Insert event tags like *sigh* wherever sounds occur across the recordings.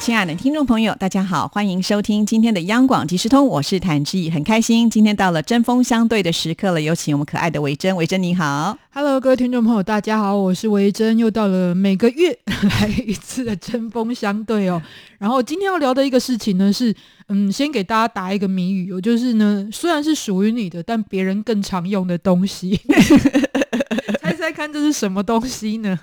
亲爱的听众朋友，大家好，欢迎收听今天的央广即时通，我是谭志毅，很开心今天到了针锋相对的时刻了，有请我们可爱的维珍，维珍你好，Hello，各位听众朋友，大家好，我是维珍，又到了每个月 *laughs* 来一次的针锋相对哦。然后今天要聊的一个事情呢，是嗯，先给大家答一个谜语，哦，就是呢，虽然是属于你的，但别人更常用的东西，*laughs* 猜猜看这是什么东西呢？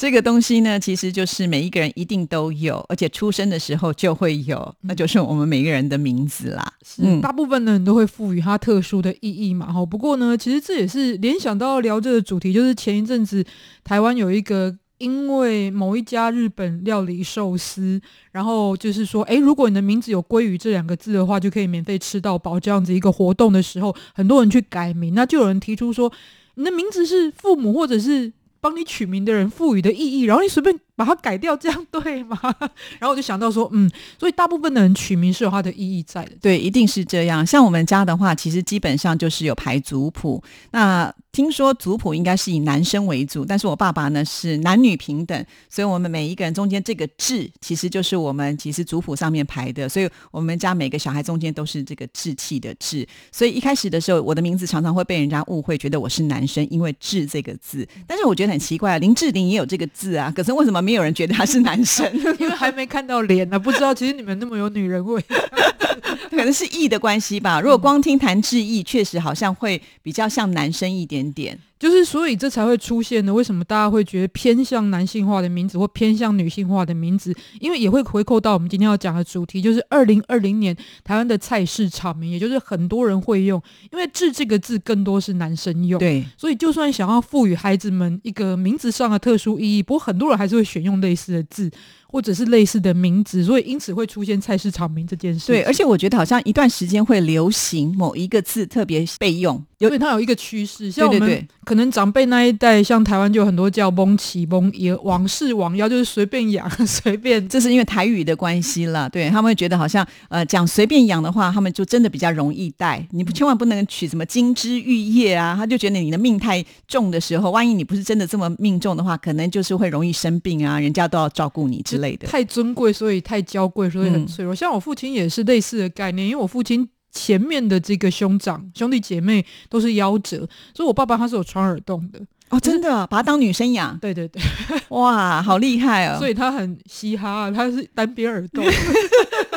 这个东西呢，其实就是每一个人一定都有，而且出生的时候就会有，那就是我们每个人的名字啦。嗯，大部分的人都会赋予它特殊的意义嘛。哈，不过呢，其实这也是联想到聊这个主题，就是前一阵子台湾有一个因为某一家日本料理寿司，然后就是说，哎，如果你的名字有“鲑鱼”这两个字的话，就可以免费吃到饱这样子一个活动的时候，很多人去改名，那就有人提出说，你的名字是父母或者是。帮你取名的人赋予的意义，然后你随便。把它改掉，这样对吗？*laughs* 然后我就想到说，嗯，所以大部分的人取名是有它的意义在的。对，一定是这样。像我们家的话，其实基本上就是有排族谱。那听说族谱应该是以男生为主，但是我爸爸呢是男女平等，所以我们每一个人中间这个志，其实就是我们其实族谱上面排的。所以我们家每个小孩中间都是这个志气的志。所以一开始的时候，我的名字常常会被人家误会，觉得我是男生，因为志这个字。但是我觉得很奇怪，林志玲也有这个字啊，可是为什么没有人觉得他是男生？*laughs* 因为还没看到脸呢，不知道其实你们那么有女人味，*laughs* 可能是意的关系吧。如果光听谭志毅，确实好像会比较像男生一点点。就是，所以这才会出现呢。为什么大家会觉得偏向男性化的名字或偏向女性化的名字？因为也会回扣到我们今天要讲的主题，就是二零二零年台湾的菜市场名，也就是很多人会用。因为“志”这个字更多是男生用，对，所以就算想要赋予孩子们一个名字上的特殊意义，不过很多人还是会选用类似的字。或者是类似的名字，所以因此会出现菜市场名这件事。对，而且我觉得好像一段时间会流行某一个字特别备用，因为它有一个趋势。像我们可能长辈那一代，像台湾就有很多叫“翁奇蒙也王氏王妖”，就是随便养 *laughs* 随便。这是因为台语的关系了，对他们会觉得好像呃讲随便养的话，他们就真的比较容易带。你不千万不能取什么金枝玉叶啊，他就觉得你的命太重的时候，万一你不是真的这么命重的话，可能就是会容易生病啊，人家都要照顾你之类的。太尊贵，所以太娇贵，所以很脆弱。像我父亲也是类似的概念，因为我父亲前面的这个兄长兄弟姐妹都是夭折，所以我爸爸他是有穿耳洞的。哦，真的，把他当女生养，对对对，哇，好厉害哦！*laughs* 所以他很嘻哈，他是单边耳洞，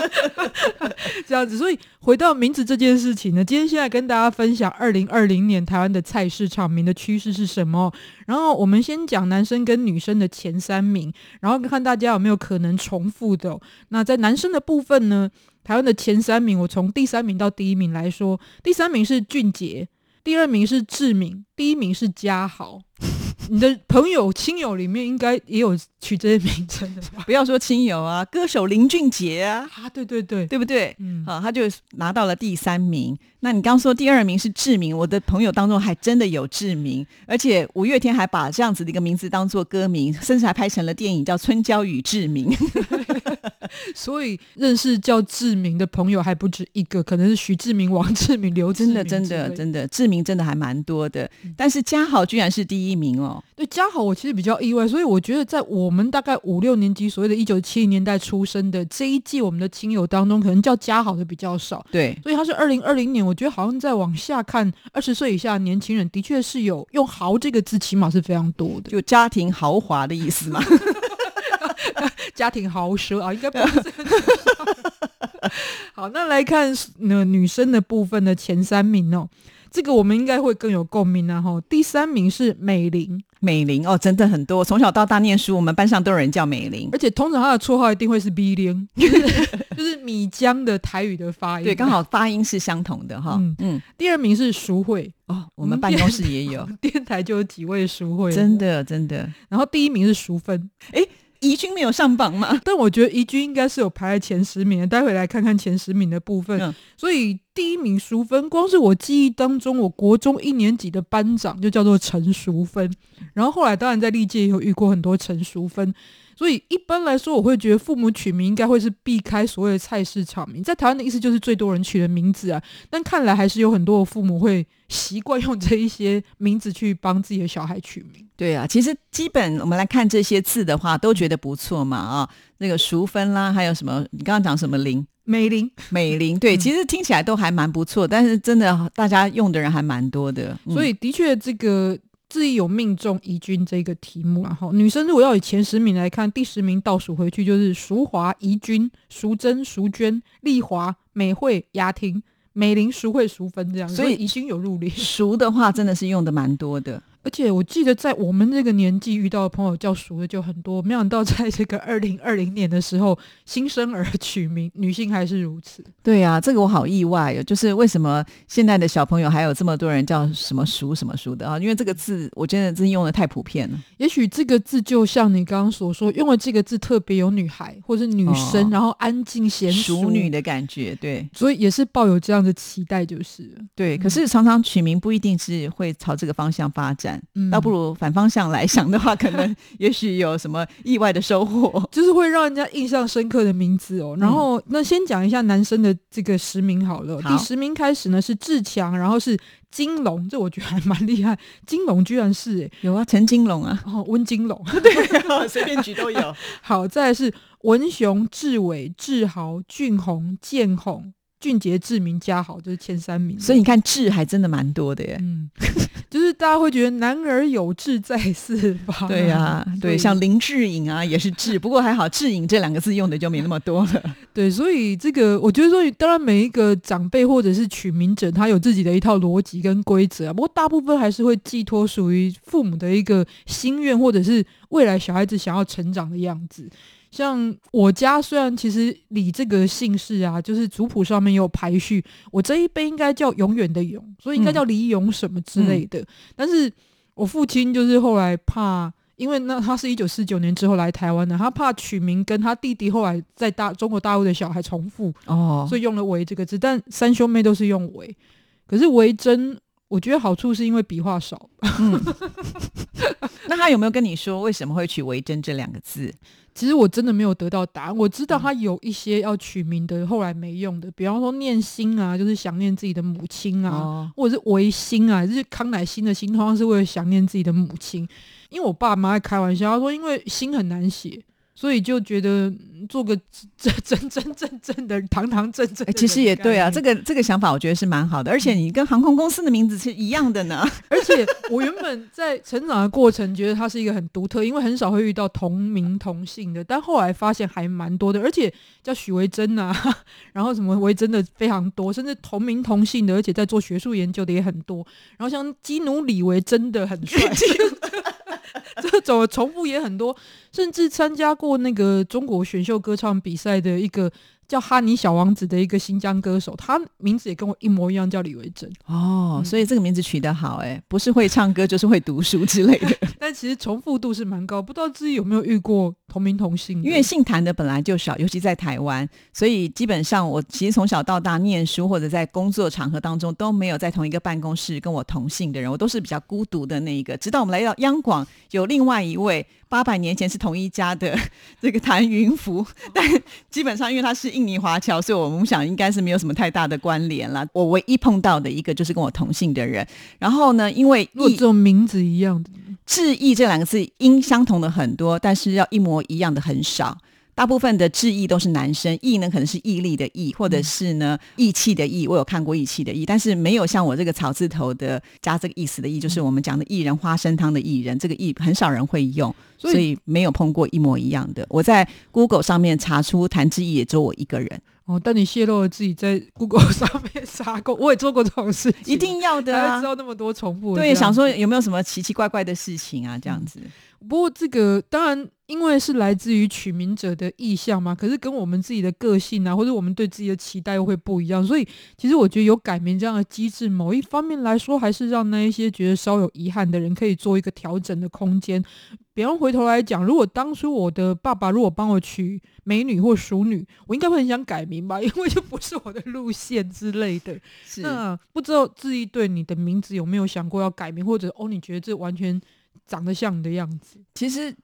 *laughs* 这样子。所以回到名字这件事情呢，今天现在跟大家分享二零二零年台湾的菜市场名的趋势是什么。然后我们先讲男生跟女生的前三名，然后看大家有没有可能重复的。那在男生的部分呢，台湾的前三名，我从第三名到第一名来说，第三名是俊杰。第二名是志敏，第一名是嘉豪。你的朋友亲友里面应该也有取这些名称的吧？*laughs* 不要说亲友啊，歌手林俊杰啊，啊，对对对，对不对？嗯，好，他就拿到了第三名。那你刚说第二名是志明，我的朋友当中还真的有志明，而且五月天还把这样子的一个名字当做歌名，甚至还拍成了电影叫《春娇与志明》。*laughs* 所以认识叫志明的朋友还不止一个，可能是徐志明、王志明、刘真的真的真的志明真的还蛮多的。但是嘉豪居然是第一名哦。对嘉豪，我其实比较意外，所以我觉得在我们大概五六年级，所谓的一九七零年代出生的这一季，我们的亲友当中，可能叫嘉豪的比较少。对，所以他是二零二零年，我觉得好像在往下看，二十岁以下年轻人的确是有用“豪”这个字，起码是非常多的，就家庭豪华的意思嘛。*laughs* 家庭豪奢啊，应该不是。*laughs* 好，那来看那女生的部分的前三名哦，这个我们应该会更有共鸣啊。哈，第三名是美玲，美玲哦，真的很多。从小到大念书，我们班上都有人叫美玲，而且通常她的绰号一定会是 B 零，*laughs* 就是米江的台语的发音，对，刚好发音是相同的哈。嗯，第二名是淑慧哦，我们办公室也有，*laughs* 电台就有几位淑慧，真的真的。然后第一名是淑芬，哎。怡君没有上榜吗？但我觉得怡君应该是有排在前十名的。待会来看看前十名的部分。所以第一名淑芬，光是我记忆当中，我国中一年级的班长就叫做陈淑芬。然后后来当然在历届也有遇过很多陈淑芬。所以一般来说，我会觉得父母取名应该会是避开所谓的菜市场名，在台湾的意思就是最多人取的名字啊。但看来还是有很多的父母会习惯用这一些名字去帮自己的小孩取名。对啊，其实基本我们来看这些字的话，都觉得不错嘛啊。那个淑芬啦，还有什么？你刚刚讲什么林？美玲，美玲，对，其实听起来都还蛮不错，但是真的大家用的人还蛮多的，所以的确这个。自己有命中怡君这个题目，然后女生如果要以前十名来看，第十名倒数回去就是淑华、怡君、淑珍、淑娟、丽华、美惠、雅婷、美玲、淑慧、淑芬这样，所以宜君有入列。*laughs* 淑的话真的是用的蛮多的。而且我记得在我们这个年纪遇到的朋友叫熟的就很多，没想到在这个二零二零年的时候，新生儿取名女性还是如此。对呀，这个我好意外哦，就是为什么现在的小朋友还有这么多人叫什么熟什么熟的啊？因为这个字我真的真用的太普遍了。也许这个字就像你刚刚所说，用了这个字特别有女孩或者女生，然后安静贤淑女的感觉，对，所以也是抱有这样的期待，就是对。可是常常取名不一定是会朝这个方向发展。倒不如反方向来想的话，可能也许有什么意外的收获，*laughs* 就是会让人家印象深刻的名字哦。然后，那先讲一下男生的这个实名好了。第十名开始呢是志强，然后是金龙，这我觉得还蛮厉害。金龙居然是有啊，陈金龙啊，哦，温金龙，*laughs* 对，随便举都有。*laughs* 好，再是文雄、志伟、志豪、俊宏、建宏。俊杰、志明、嘉豪就是前三名，所以你看志还真的蛮多的耶。嗯，就是大家会觉得男儿有志在四方。对呀，对，像林志颖啊也是志，不过还好志颖这两个字用的就没那么多了。*laughs* 对，所以这个我觉得说，当然每一个长辈或者是取名者，他有自己的一套逻辑跟规则啊。不过大部分还是会寄托属于父母的一个心愿，或者是未来小孩子想要成长的样子。像我家虽然其实李这个姓氏啊，就是族谱上面有排序，我这一辈应该叫永远的永，所以应该叫李永什么之类的。但是我父亲就是后来怕，因为那他是一九四九年之后来台湾的，他怕取名跟他弟弟后来在大中国大陆的小孩重复，哦，所以用了维这个字。但三兄妹都是用维，可是维真，我觉得好处是因为笔画少。*laughs* 那他有没有跟你说为什么会取维真这两个字？其实我真的没有得到答案。我知道他有一些要取名的，后来没用的，比方说念心啊，就是想念自己的母亲啊，或者是维心啊，就是康乃馨的心，通常是为了想念自己的母亲。因为我爸妈在开玩笑，他说因为心很难写。所以就觉得做个 *laughs* 真真真正正的堂堂正正，其实也对啊，这个这个想法我觉得是蛮好的，而且你跟航空公司的名字是一样的呢。*laughs* 而且我原本在成长的过程觉得它是一个很独特，因为很少会遇到同名同姓的，但后来发现还蛮多的，而且叫许维珍啊，*laughs* 然后什么维珍的非常多，甚至同名同姓的，而且在做学术研究的也很多。然后像基努里维真的很帅。这种重复也很多，甚至参加过那个中国选秀歌唱比赛的一个。叫哈尼小王子的一个新疆歌手，他名字也跟我一模一样，叫李维珍。哦，所以这个名字取得好，哎，不是会唱歌就是会读书之类的。*laughs* 但其实重复度是蛮高，不知道自己有没有遇过同名同姓。因为姓谭的本来就少，尤其在台湾，所以基本上我其实从小到大念书或者在工作场合当中都没有在同一个办公室跟我同姓的人，我都是比较孤独的那一个。直到我们来到央广，有另外一位八百年前是同一家的 *laughs* 这个谭云福，但基本上因为他是。印尼华侨，所以我们想应该是没有什么太大的关联了。我唯一碰到的一个就是跟我同姓的人。然后呢，因为一种名字一样的“志毅”这两个字音相同的很多，但是要一模一样的很少。大部分的志毅都是男生，毅呢可能是毅力的毅，或者是呢义气的义。我有看过义气的义，但是没有像我这个草字头的加这个意思的义，就是我们讲的薏仁花生汤的薏仁，这个薏很少人会用，所以没有碰过一模一样的。我在 Google 上面查出谭志毅，也只有我一个人。哦，但你泄露了自己在 Google 上面查过，我也做过这种事，一定要的啊！知道那么多重复，对，想说有没有什么奇奇怪怪的事情啊？这样子。不过这个当然，因为是来自于取名者的意向嘛，可是跟我们自己的个性啊，或者我们对自己的期待又会不一样，所以其实我觉得有改名这样的机制，某一方面来说，还是让那一些觉得稍有遗憾的人可以做一个调整的空间。比方回头来讲，如果当初我的爸爸如果帮我取美女或熟女，我应该会很想改名吧，因为就不是我的路线之类的。*laughs* 那不知道志毅对你的名字有没有想过要改名，或者哦，你觉得这完全？长得像你的样子，其实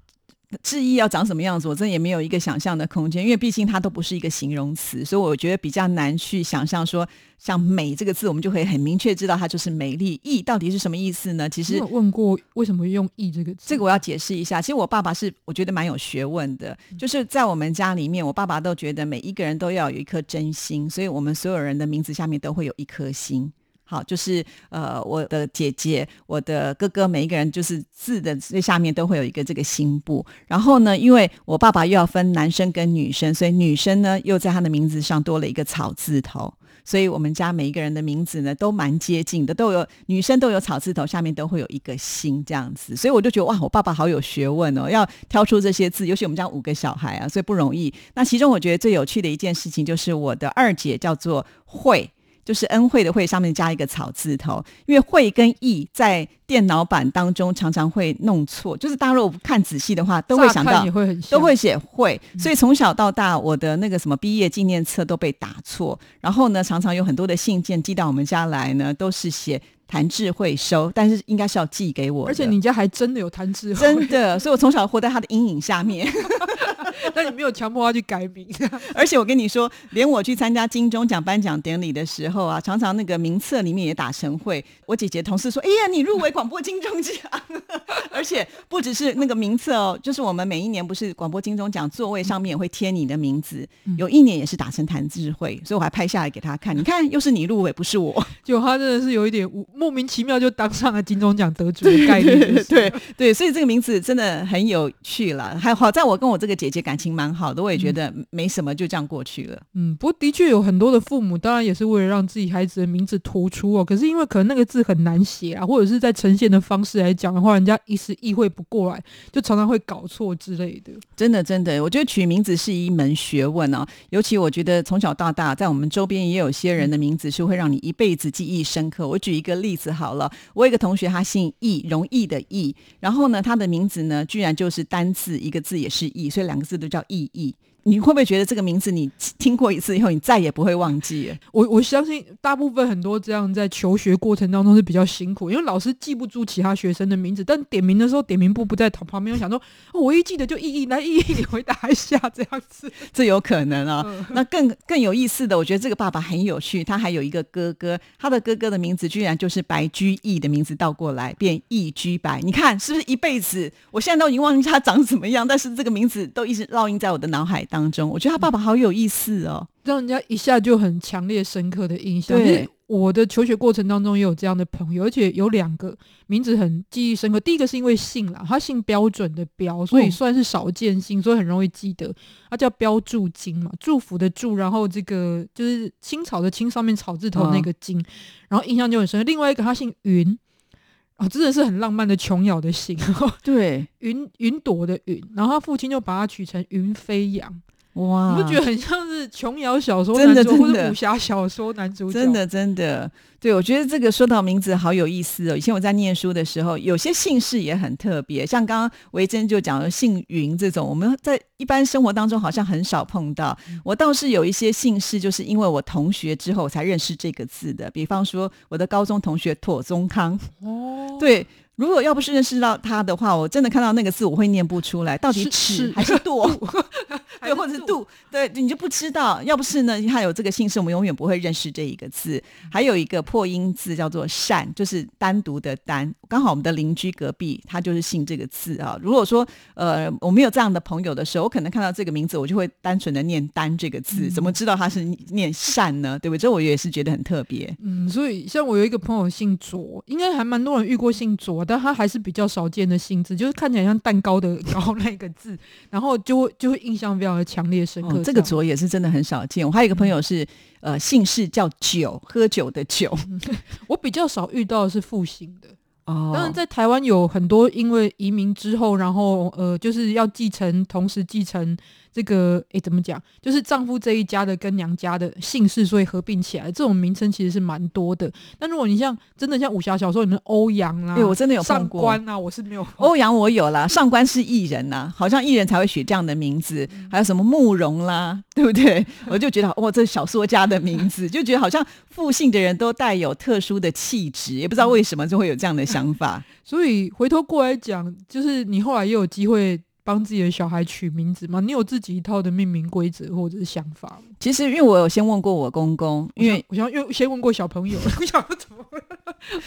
志毅要长什么样子，我真的也没有一个想象的空间，因为毕竟它都不是一个形容词，所以我觉得比较难去想象说，像“美”这个字，我们就可以很明确知道它就是美丽。意到底是什么意思呢？其实有问过为什么用“意”这个字，这个我要解释一下。其实我爸爸是我觉得蛮有学问的，就是在我们家里面，我爸爸都觉得每一个人都要有一颗真心，所以我们所有人的名字下面都会有一颗心。好，就是呃，我的姐姐、我的哥哥，每一个人就是字的最下面都会有一个这个心部。然后呢，因为我爸爸又要分男生跟女生，所以女生呢又在他的名字上多了一个草字头。所以我们家每一个人的名字呢都蛮接近的，都有女生都有草字头，下面都会有一个心这样子。所以我就觉得哇，我爸爸好有学问哦，要挑出这些字，尤其我们家五个小孩啊，所以不容易。那其中我觉得最有趣的一件事情就是我的二姐叫做慧。就是恩惠的惠上面加一个草字头，因为惠跟义在电脑版当中常常会弄错，就是大家如果看仔细的话，都会想到都会写惠，所以从小到大我的那个什么毕业纪念册都被打错，然后呢，常常有很多的信件寄到我们家来呢，都是写谭智慧收，但是应该是要寄给我，而且你家还真的有谭智慧，真的，所以我从小活在他的阴影下面。*laughs* *laughs* 那你没有强迫他去改名，*laughs* 而且我跟你说，连我去参加金钟奖颁奖典礼的时候啊，常常那个名册里面也打成会。我姐姐同事说：“哎呀，你入围广播金钟奖！” *laughs* 而且不只是那个名册哦，就是我们每一年不是广播金钟奖座位上面也会贴你的名字，有一年也是打成谭智慧，所以我还拍下来给他看。你看，又是你入围，不是我。就他真的是有一点莫名其妙就当上了金钟奖得主的概率。对对，所以这个名字真的很有趣了。还好在我跟我这个姐姐感情蛮好的，我也觉得没什么，就这样过去了。嗯，不过的确有很多的父母，当然也是为了让自己孩子的名字突出哦。可是因为可能那个字很难写啊，或者是在呈现的方式来讲的话，人家一时意会不过来，就常常会搞错之类的。真的，真的，我觉得取名字是一门学问哦。尤其我觉得从小到大，在我们周边也有些人的名字是会让你一辈子记忆深刻。我举一个例子好了，我有一个同学，他姓易，容易的易，然后呢，他的名字呢，居然就是单字一个字也是易，所以两个字都叫意义。你会不会觉得这个名字你听过一次以后，你再也不会忘记？我我相信大部分很多这样在求学过程当中是比较辛苦，因为老师记不住其他学生的名字，但点名的时候点名簿不在旁边，我想说，*laughs* 我一记得就意义来意义，你回答一下这样子，*laughs* 这有可能啊。那更更有意思的，我觉得这个爸爸很有趣，他还有一个哥哥，他的哥哥的名字居然就是白居易的名字倒过来变易居白，你看是不是一辈子？我现在都已经忘记他长什么样，但是这个名字都一直烙印在我的脑海当。中，我觉得他爸爸好有意思哦，让人家一下就很强烈、深刻的印象。对，我的求学过程当中也有这样的朋友，而且有两个名字很记忆深刻。第一个是因为姓啦，他姓标准的标，所以算是少见姓，所以很容易记得。他叫标注金嘛，祝福的祝，然后这个就是青草的青上面草字头那个金，然后印象就很深。另外一个他姓云。哦，真的是很浪漫的琼瑶的姓，*laughs* 对，云云朵的云，然后他父亲就把它取成云飞扬。哇，你不觉得很像是琼瑶小说男主或者武侠小说男主角？真的真的，对我觉得这个说到名字好有意思哦。以前我在念书的时候，有些姓氏也很特别，像刚刚维珍就讲了姓云这种，我们在一般生活当中好像很少碰到。我倒是有一些姓氏，就是因为我同学之后才认识这个字的，比方说我的高中同学妥宗康。哦，对。如果要不是认识到他的话，我真的看到那个字我会念不出来，到底尺还是度？*laughs* 对，或者是度？对，你就不知道。要不是呢，他有这个姓氏，我们永远不会认识这一个字。还有一个破音字叫做善，就是单独的单。刚好我们的邻居隔壁他就是姓这个字啊。如果说呃我没有这样的朋友的时候，我可能看到这个名字，我就会单纯的念单这个字，怎么知道他是念善呢？对不对？这我也是觉得很特别。嗯，所以像我有一个朋友姓卓，应该还蛮多人遇过姓卓。但他还是比较少见的姓字，就是看起来像蛋糕的 *laughs* “糕”那个字，然后就会就会印象非强烈深刻。这个“卓”也是真的很少见。我还有一个朋友是呃姓氏叫“酒”，喝酒的“酒”。我比较少遇到的是复姓的。哦，当然在台湾有很多因为移民之后，然后呃就是要继承，同时继承。这个诶，怎么讲？就是丈夫这一家的跟娘家的姓氏，所以合并起来，这种名称其实是蛮多的。但如果你像真的像武侠小说里面欧阳啦，对我真的有上官啊，我是没有。欧阳我有啦，上官是艺人呐，好像艺人才会取这样的名字。还有什么慕容啦，对不对？*laughs* 我就觉得哇，这小说家的名字，就觉得好像复姓的人都带有特殊的气质，也不知道为什么就会有这样的想法。*laughs* 所以回头过来讲，就是你后来也有机会。帮自己的小孩取名字吗？你有自己一套的命名规则或者是想法吗？其实因为我有先问过我公公，因为我想又先问过小朋友，我想怎么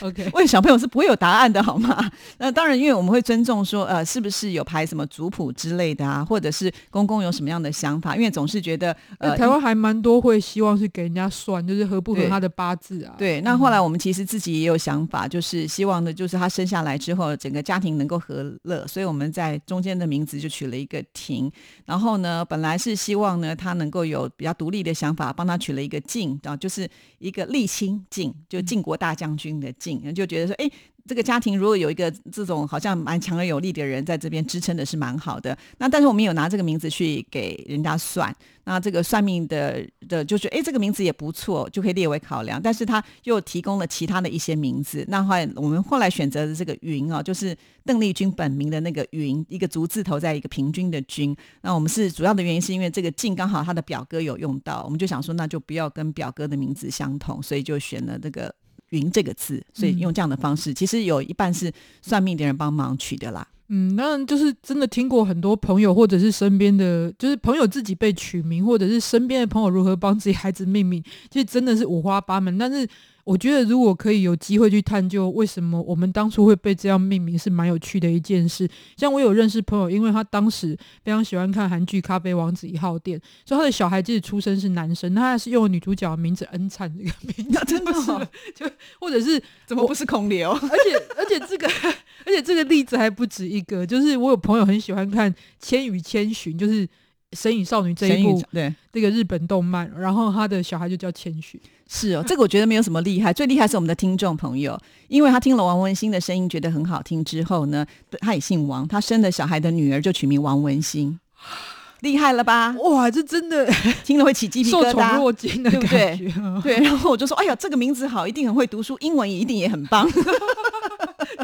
？OK，问小朋友是不会有答案的，好吗？那当然，因为我们会尊重说，呃，是不是有排什么族谱之类的啊，或者是公公有什么样的想法？因为总是觉得，呃，台湾还蛮多会希望是给人家算，就是合不合他的八字啊。对，那后来我们其实自己也有想法，就是希望的，就是他生下来之后，整个家庭能够和乐，所以我们在中间的名字就取了一个婷。然后呢，本来是希望呢，他能够有比较独立的想法，帮他取了一个晋啊，就是一个沥青晋，就晋国大将军的晋，就觉得说，哎。这个家庭如果有一个这种好像蛮强而有力的人在这边支撑的是蛮好的。那但是我们有拿这个名字去给人家算，那这个算命的的就觉得，哎，这个名字也不错，就可以列为考量。但是他又提供了其他的一些名字。那后来我们后来选择的这个云哦，就是邓丽君本名的那个云，一个竹字头在一个平均的均。那我们是主要的原因是因为这个晋刚好他的表哥有用到，我们就想说那就不要跟表哥的名字相同，所以就选了这个。云这个字，所以用这样的方式，其实有一半是算命的人帮忙取的啦。嗯，那就是真的听过很多朋友或者是身边的，就是朋友自己被取名，或者是身边的朋友如何帮自己孩子命名，其实真的是五花八门。但是我觉得，如果可以有机会去探究为什么我们当初会被这样命名，是蛮有趣的一件事。像我有认识朋友，因为他当时非常喜欢看韩剧《咖啡王子一号店》，所以他的小孩即使出生是男生，他还是用女主角的名字恩灿这个名字，真的 *laughs* 哦就或者是怎么不是孔刘？而且而且这个而且这个例子还不止一个，就是我有朋友很喜欢看《千与千寻》，就是《神隐少女》这一部对这个日本动漫，然后他的小孩就叫千寻。是哦，这个我觉得没有什么厉害，*laughs* 最厉害是我们的听众朋友，因为他听了王文兴的声音觉得很好听之后呢，他也姓王，他生的小孩的女儿就取名王文兴，厉害了吧？哇，这真的 *laughs* 听了会起鸡皮受宠疙瘩，若惊的对不感对觉，对，然后我就说，哎呀，这个名字好，一定很会读书，英文也一定也很棒。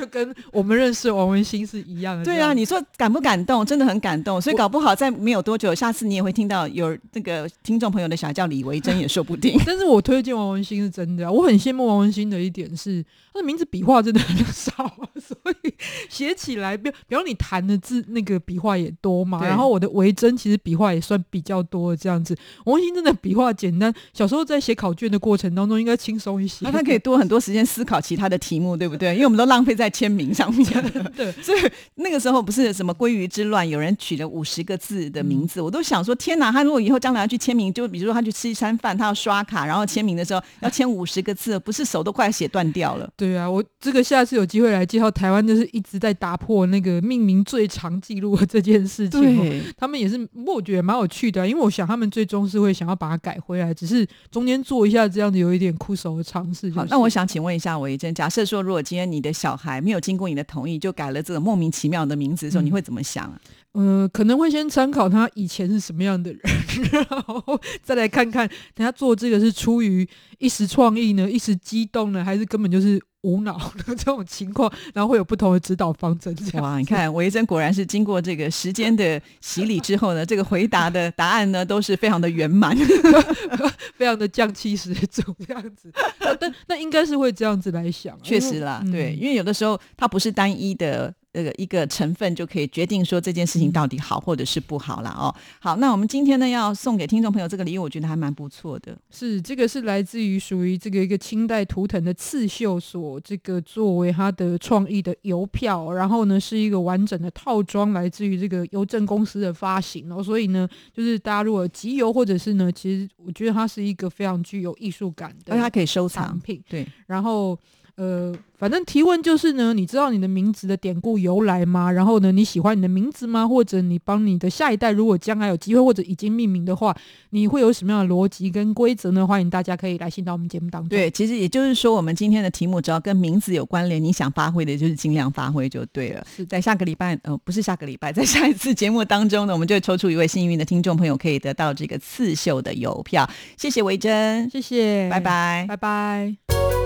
就跟我们认识王文兴是一样的。对啊，你说感不感动？真的很感动，所以搞不好在没有多久，下次你也会听到有这个听众朋友的小孩叫李维珍，也说不定。*laughs* 但是我推荐王文兴是真的啊，我很羡慕王文兴的一点是，他的名字笔画真的很少啊，所以写起来，比比如你弹的字那个笔画也多嘛，然后我的维珍其实笔画也算比较多的这样子。王文兴真的笔画简单，小时候在写考卷的过程当中应该轻松一些。那他可以多很多时间思考其他的题目，对不对？因为我们都浪费在签名上面。*laughs* 对，*laughs* 所以那个时候不是什么鲑鱼之乱，有人取了五十个字的名字，我都想说，天哪！他如果以后将来要去签名，就比如说他去吃一餐饭，他要刷卡，然后签名的时候要签五十个字，不是手都快写断掉了。对啊，我这个下次有机会来介绍台湾，就是一直在打破那个命名最长记录的这件事情哦。他们也是，不过我觉得蛮有趣的啊、因为我想他们最终是会想要把它改回来，只是中间做一下这样子有一点枯手的尝试、就是。好，那我想请问一下韦珍，假设说如果今天你的小孩没有经过你的同意就改了这个莫名其妙的名字的时候，嗯你会怎么想啊？呃，可能会先参考他以前是什么样的人，*laughs* 然后再来看看他做这个是出于一时创意呢，一时激动呢，还是根本就是无脑的这种情况，然后会有不同的指导方针。哇，你看韦珍果然是经过这个时间的洗礼之后呢，这个回答的答案呢都是非常的圆满。*laughs* 非常的降气十足这样子，呃但那应该是会这样子来想啊，确实啦，对，嗯因为有的时候它不是单一的。那个一个成分就可以决定说这件事情到底好或者是不好了哦。好，那我们今天呢要送给听众朋友这个礼物，我觉得还蛮不错的。是这个是来自于属于这个一个清代图腾的刺绣所这个作为它的创意的邮票，然后呢是一个完整的套装，来自于这个邮政公司的发行哦。所以呢，就是大家如果集邮或者是呢，其实我觉得它是一个非常具有艺术感的而且它可以收藏，品。对，然后呃，反正提问就是呢，你知道你的名字的典故由来吗？然后呢，你喜欢你的名字吗？或者你帮你的下一代，如果将来有机会或者已经命名的话，你会有什么样的逻辑跟规则呢？欢迎大家可以来信到我们节目当中。对，其实也就是说，我们今天的题目只要跟名字有关联，你想发挥的就是尽量发挥就对了。是在下个礼拜，呃，不是下个礼拜，在下一次节目当中呢，我们就会抽出一位幸运的听众朋友，可以得到这个刺绣的邮票。谢谢维珍，谢谢，拜，拜。拜拜。